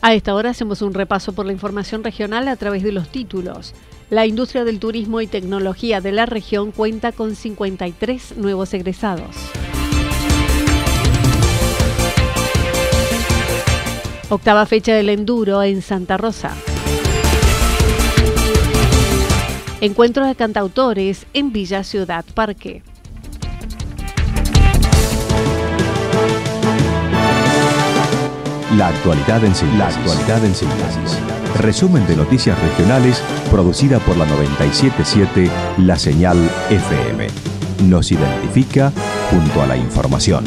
A esta hora hacemos un repaso por la información regional a través de los títulos. La industria del turismo y tecnología de la región cuenta con 53 nuevos egresados. Octava fecha del enduro en Santa Rosa. Encuentro de cantautores en Villa Ciudad Parque. La actualidad en síntesis. La actualidad en síntesis. Resumen de noticias regionales producida por la 977 La Señal FM. Nos identifica junto a la información.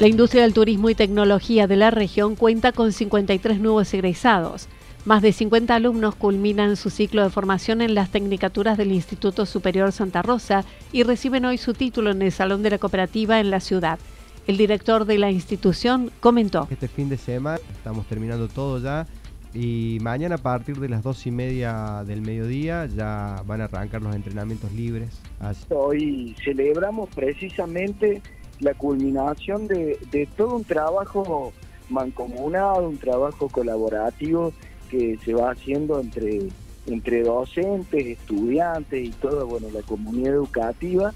La industria del turismo y tecnología de la región cuenta con 53 nuevos egresados. Más de 50 alumnos culminan su ciclo de formación en las tecnicaturas del Instituto Superior Santa Rosa y reciben hoy su título en el Salón de la Cooperativa en la ciudad. El director de la institución comentó. Este fin de semana estamos terminando todo ya y mañana a partir de las dos y media del mediodía ya van a arrancar los entrenamientos libres. Hoy celebramos precisamente la culminación de, todo un trabajo mancomunado, un trabajo colaborativo que se va haciendo entre, entre docentes, estudiantes y toda bueno, la comunidad educativa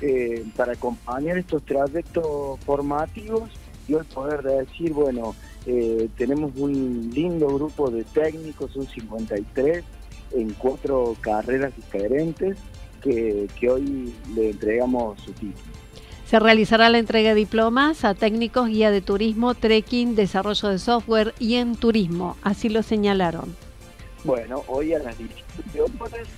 eh, para acompañar estos trayectos formativos y hoy poder decir, bueno, eh, tenemos un lindo grupo de técnicos, un 53, en cuatro carreras diferentes que, que hoy le entregamos su título. Se realizará la entrega de diplomas a técnicos guía de turismo, trekking, desarrollo de software y en turismo. Así lo señalaron. Bueno, hoy a las 17 horas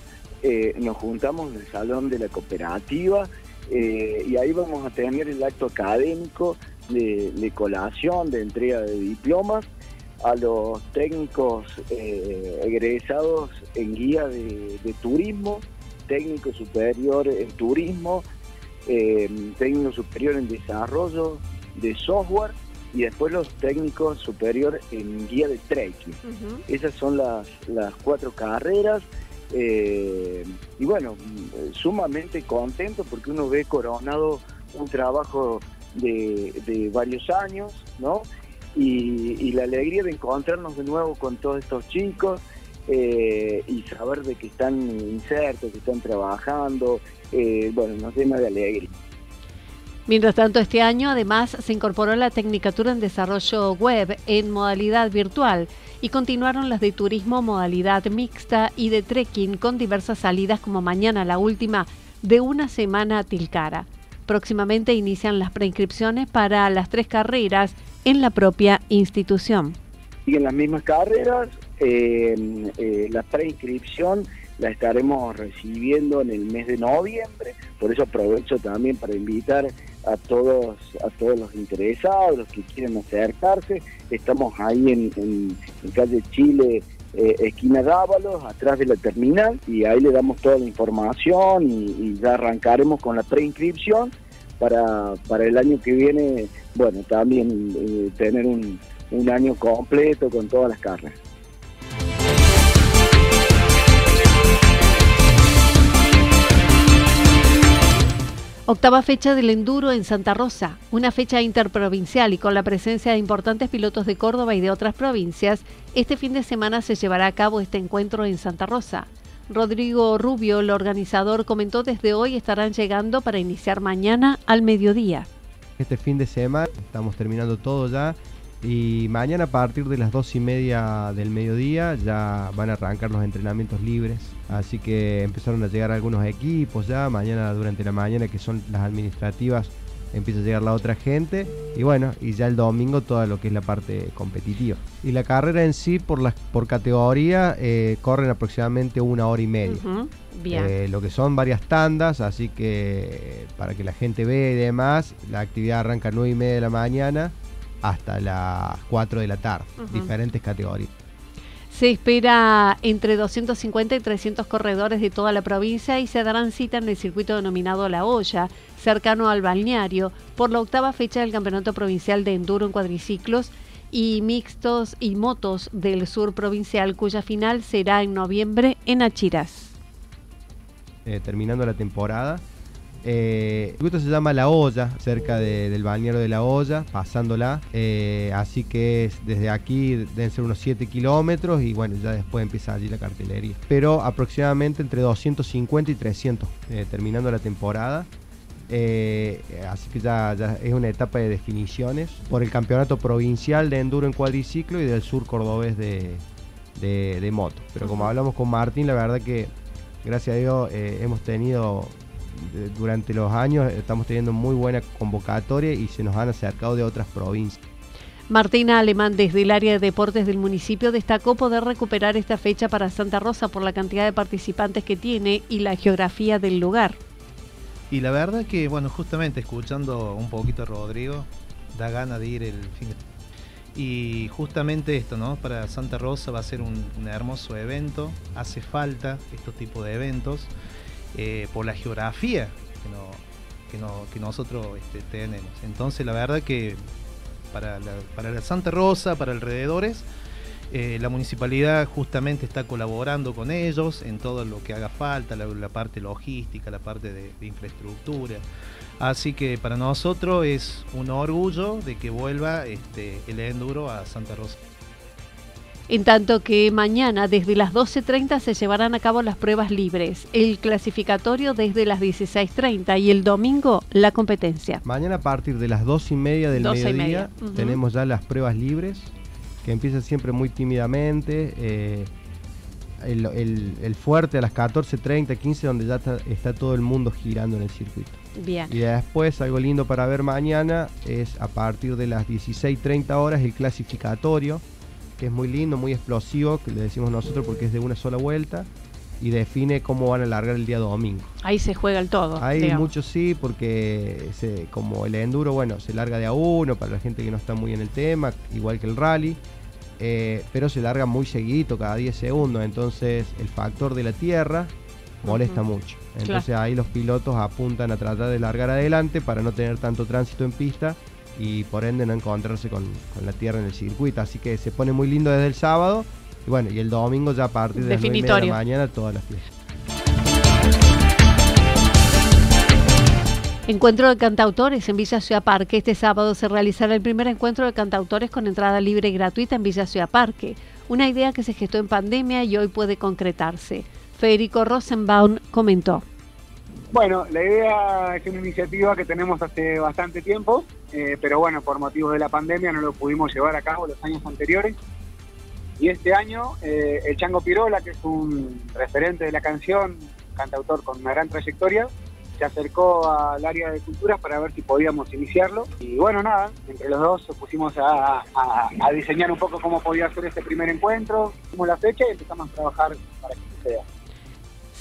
eh, nos juntamos en el salón de la cooperativa eh, y ahí vamos a tener el acto académico de, colación, de entrega de diplomas a los técnicos eh, egresados en guía de turismo, técnico superior en turismo, eh, técnico superior en desarrollo de software y después los técnicos superior en guía de trekking. Esas son las, las cuatro carreras. Eh, y bueno, sumamente contento porque uno ve coronado un trabajo de, varios años, ¿no? Y, la alegría de encontrarnos de nuevo con todos estos chicos eh, y saber de que están insertos, que están trabajando eh, bueno, nos llena de alegría. Mientras tanto, este año además se incorporó la Tecnicatura en Desarrollo Web en modalidad virtual y continuaron las de turismo modalidad mixta y de trekking con diversas salidas como mañana la última de una semana a Tilcara. Próximamente inician las preinscripciones para las tres carreras en la propia institución. Siguen las mismas carreras, eh, eh, la preinscripción la estaremos recibiendo en el mes de noviembre, por eso aprovecho también para invitar a todos, a todos los interesados, los que quieren acercarse, estamos ahí en, calle Chile, eh, esquina Dávalos, atrás de la terminal, y ahí le damos toda la información y, ya arrancaremos con la preinscripción para, para el año que viene, bueno, también eh, tener un, un año completo con todas las carreras. Octava fecha del enduro en Santa Rosa, una fecha interprovincial y con la presencia de importantes pilotos de Córdoba y de otras provincias, este fin de semana se llevará a cabo este encuentro en Santa Rosa. Rodrigo Rubio, el organizador, comentó desde hoy estarán llegando para iniciar mañana al mediodía. Este fin de semana estamos terminando todo ya y mañana a partir de las dos y media del mediodía ya van a arrancar los entrenamientos libres. Así que empezaron a llegar algunos equipos ya. Mañana durante la mañana que son las administrativas empieza a llegar la otra gente. Y bueno, y ya el domingo toda lo que es la parte competitiva. Y la carrera en sí por, las, por categoría eh, corren aproximadamente una hora y media. Bien. Eh, lo que son varias tandas, así que para que la gente vea y demás, la actividad arranca a 9 y media de la mañana hasta las 4 de la tarde, diferentes categorías. Se espera entre 250 y 300 corredores de toda la provincia y se darán cita en el circuito denominado La Olla, cercano al balneario, por la octava fecha del Campeonato Provincial de Enduro en cuadriciclos y mixtos y motos del sur provincial, cuya final será en noviembre en Achiras. Eh, terminando la temporada, eh, el se llama La Olla, cerca del balneario de La Olla, pasándola. Eh, así que desde aquí deben ser unos 7 kilómetros y bueno, ya después empieza allí la cartelería. Pero aproximadamente entre 250 y 300, eh, terminando la temporada. Eh, así que ya, es una etapa de definiciones por el campeonato provincial de enduro en cuadriciclo y del sur cordobés de, de moto. Pero como hablamos con Martín, la verdad que gracias a Dios hemos tenido durante los años estamos teniendo muy buena convocatoria y se nos han acercado de otras provincias. Martina Alemán, desde el área de deportes del municipio, destacó poder recuperar esta fecha para Santa Rosa por la cantidad de participantes que tiene y la geografía del lugar. Y la verdad que, bueno, justamente escuchando un poquito a Rodrigo, da gana de ir el fin de y justamente esto, ¿no? Para Santa Rosa va a ser un, un hermoso evento, hace falta estos tipos de eventos. Eh, por la geografía que, nosotros este, tenemos. Entonces la verdad que para la, Santa Rosa, para alrededores, eh, la municipalidad justamente está colaborando con ellos en todo lo que haga falta, la, parte logística, la parte de, infraestructura. Así que para nosotros es un orgullo de que vuelva este, el enduro a Santa Rosa en tanto que mañana desde las 12.30 se llevarán a cabo las pruebas libres, el clasificatorio desde las 16.30 y el domingo la competencia. Mañana a partir de las 2 y media del mediodía tenemos ya las pruebas libres, que empiezan siempre muy tímidamente. Eh, el, fuerte a las 14.30, 15, donde ya está, todo el mundo girando en el circuito. Bien. Y después, algo lindo para ver mañana es a partir de las 16.30 horas el clasificatorio, que es muy lindo, muy explosivo, que le decimos nosotros porque es de una sola vuelta y define cómo van a largar el día domingo. Ahí se juega el todo. Ahí mucho sí, porque como el enduro, bueno, se larga de a uno para la gente que no está muy en el tema, igual que el rally, eh, pero se larga muy seguidito, cada 10 segundos, entonces el factor de la tierra molesta mucho. Entonces ahí los pilotos apuntan a tratar de largar adelante para no tener tanto tránsito en pista y por ende no encontrarse con, la tierra en el circuito. Así que se pone muy lindo desde el sábado y bueno, y el domingo ya a partir de las 9 de la mañana todas las fiestas. Encuentro de cantautores en Villa Ciudad Parque. Este sábado se realizará el primer encuentro de cantautores con entrada libre y gratuita en Villa Ciudad Parque. Una idea que se gestó en pandemia y hoy puede concretarse. Federico Rosenbaum comentó. Bueno, la idea es una iniciativa que tenemos hace bastante tiempo, eh, pero bueno, por motivos de la pandemia no lo pudimos llevar a cabo los años anteriores. Y este año, eh, el Chango Pirola, que es un referente de la canción, cantautor con una gran trayectoria, se acercó al área de cultura para ver si podíamos iniciarlo. Y bueno, nada, entre los dos nos pusimos a, diseñar un poco cómo podía ser este primer encuentro, hicimos la fecha y empezamos a trabajar para que suceda.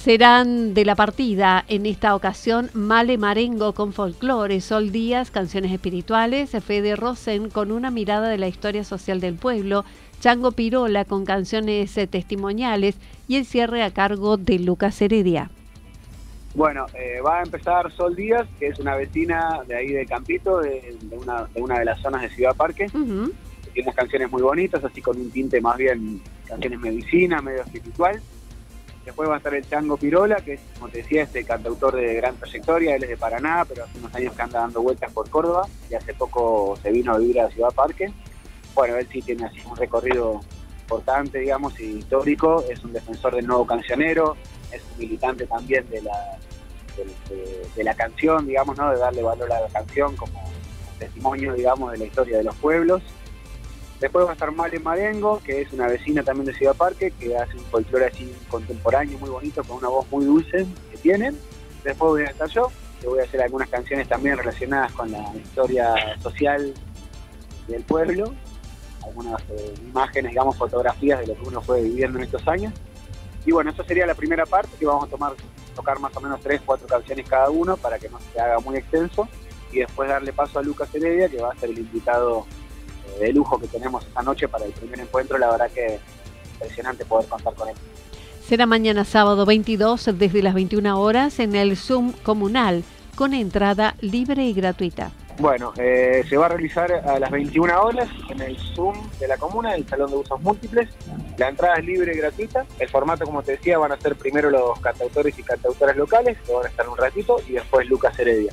Serán de la partida en esta ocasión Male Marengo con folclore, Sol Díaz, canciones espirituales, Fede Rosen con una mirada de la historia social del pueblo, Chango Pirola con canciones eh, testimoniales y el cierre a cargo de Lucas Heredia. Bueno, eh, va a empezar Sol Díaz, que es una vecina de ahí de Campito, de, una, de las zonas de Ciudad Parque. Tiene canciones muy bonitas, así con un tinte más bien canciones medicina, medio espiritual. Después va a estar el Chango Pirola, que es, como te decía, este cantautor de gran trayectoria, él es de Paraná, pero hace unos años que anda dando vueltas por Córdoba y hace poco se vino a vivir a Ciudad Parque. Bueno, él sí tiene así un recorrido importante, digamos, y histórico, es un defensor del nuevo cancionero, es un militante también de la, de, la canción, digamos, ¿no? de darle valor a la canción como testimonio, digamos, de la historia de los pueblos. Después va a estar Male Marengo, que es una vecina también de Ciudad Parque, que hace un folclore así contemporáneo muy bonito, con una voz muy dulce que tienen. Después voy a estar yo, que voy a hacer algunas canciones también relacionadas con la historia social del pueblo, algunas eh, imágenes, digamos, fotografías de lo que uno fue viviendo en estos años. Y bueno, eso sería la primera parte, que vamos a tomar, tocar más o menos tres, cuatro canciones cada uno para que no se haga muy extenso. Y después darle paso a Lucas Heredia, que va a ser el invitado de lujo que tenemos esta noche para el primer encuentro. La verdad que impresionante poder contar con él. Será mañana sábado 22 desde las 21 horas en el Zoom comunal con entrada libre y gratuita. Bueno, eh, se va a realizar a las 21 horas en el Zoom de la comuna, en el Salón de Usos Múltiples. La entrada es libre y gratuita. El formato, como te decía, van a ser primero los cantautores y cantautoras locales, que van a estar un ratito, y después Lucas Heredia.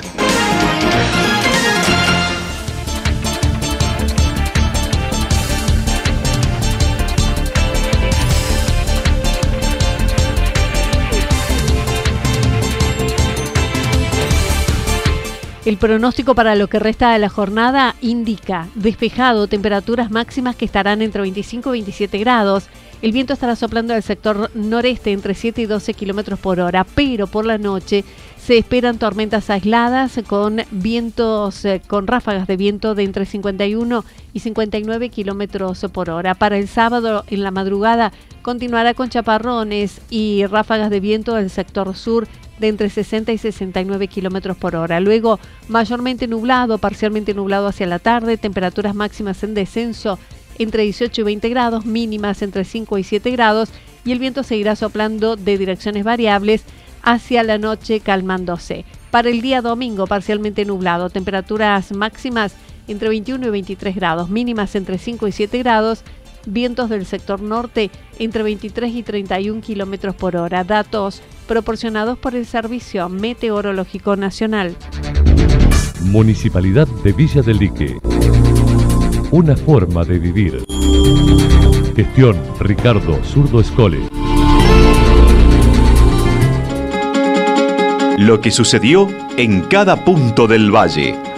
El pronóstico para lo que resta de la jornada indica despejado, temperaturas máximas que estarán entre 25 y 27 grados. El viento estará soplando del sector noreste entre 7 y 12 kilómetros por hora, pero por la noche se esperan tormentas aisladas con vientos, eh, con ráfagas de viento de entre 51 y 59 kilómetros por hora. Para el sábado en la madrugada continuará con chaparrones y ráfagas de viento del sector sur de entre 60 y 69 kilómetros por hora. Luego, mayormente nublado, parcialmente nublado hacia la tarde, temperaturas máximas en descenso entre 18 y 20 grados, mínimas entre 5 y 7 grados, y el viento seguirá soplando de direcciones variables hacia la noche, calmándose. Para el día domingo, parcialmente nublado, temperaturas máximas entre 21 y 23 grados, mínimas entre 5 y 7 grados, vientos del sector norte entre 23 y 31 kilómetros por hora. Datos proporcionados por el Servicio Meteorológico Nacional. Municipalidad de Villa del Lique. Una forma de vivir. Gestión Ricardo Zurdo Escole. Lo que sucedió en cada punto del valle.